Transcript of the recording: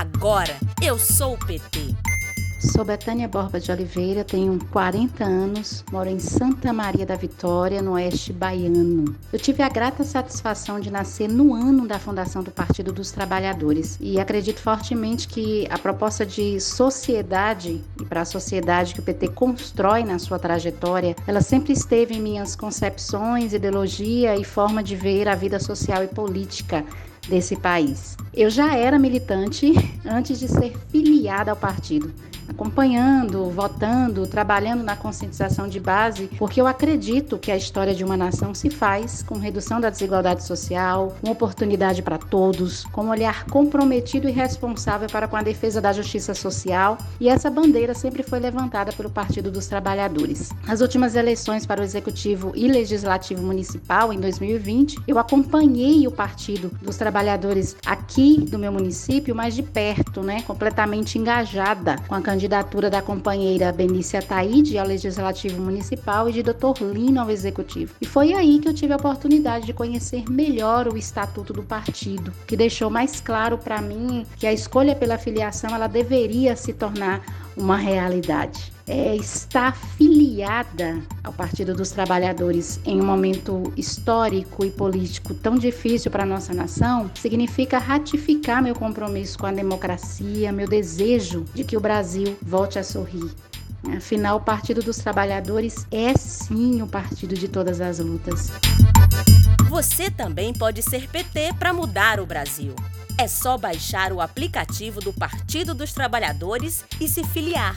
Agora eu sou o PT. Sou Betânia Borba de Oliveira, tenho 40 anos, moro em Santa Maria da Vitória, no oeste baiano. Eu tive a grata satisfação de nascer no ano da fundação do Partido dos Trabalhadores e acredito fortemente que a proposta de sociedade e para a sociedade que o PT constrói na sua trajetória, ela sempre esteve em minhas concepções, ideologia e forma de ver a vida social e política desse país. Eu já era militante antes de ser filiada ao partido acompanhando, votando, trabalhando na conscientização de base, porque eu acredito que a história de uma nação se faz com redução da desigualdade social, com oportunidade para todos, com um olhar comprometido e responsável para com a defesa da justiça social, e essa bandeira sempre foi levantada pelo Partido dos Trabalhadores. Nas últimas eleições para o Executivo e Legislativo Municipal, em 2020, eu acompanhei o Partido dos Trabalhadores aqui do meu município mais de perto, né, completamente engajada com a candidatura candidatura da companheira Benícia Taide ao Legislativo Municipal e de Dr. Lino ao Executivo. E foi aí que eu tive a oportunidade de conhecer melhor o estatuto do partido, que deixou mais claro para mim que a escolha pela filiação ela deveria se tornar uma realidade. É, estar filiada ao Partido dos Trabalhadores em um momento histórico e político tão difícil para a nossa nação significa ratificar meu compromisso com a democracia, meu desejo de que o Brasil volte a sorrir. Afinal, o Partido dos Trabalhadores é sim o partido de todas as lutas. Você também pode ser PT para mudar o Brasil. É só baixar o aplicativo do Partido dos Trabalhadores e se filiar.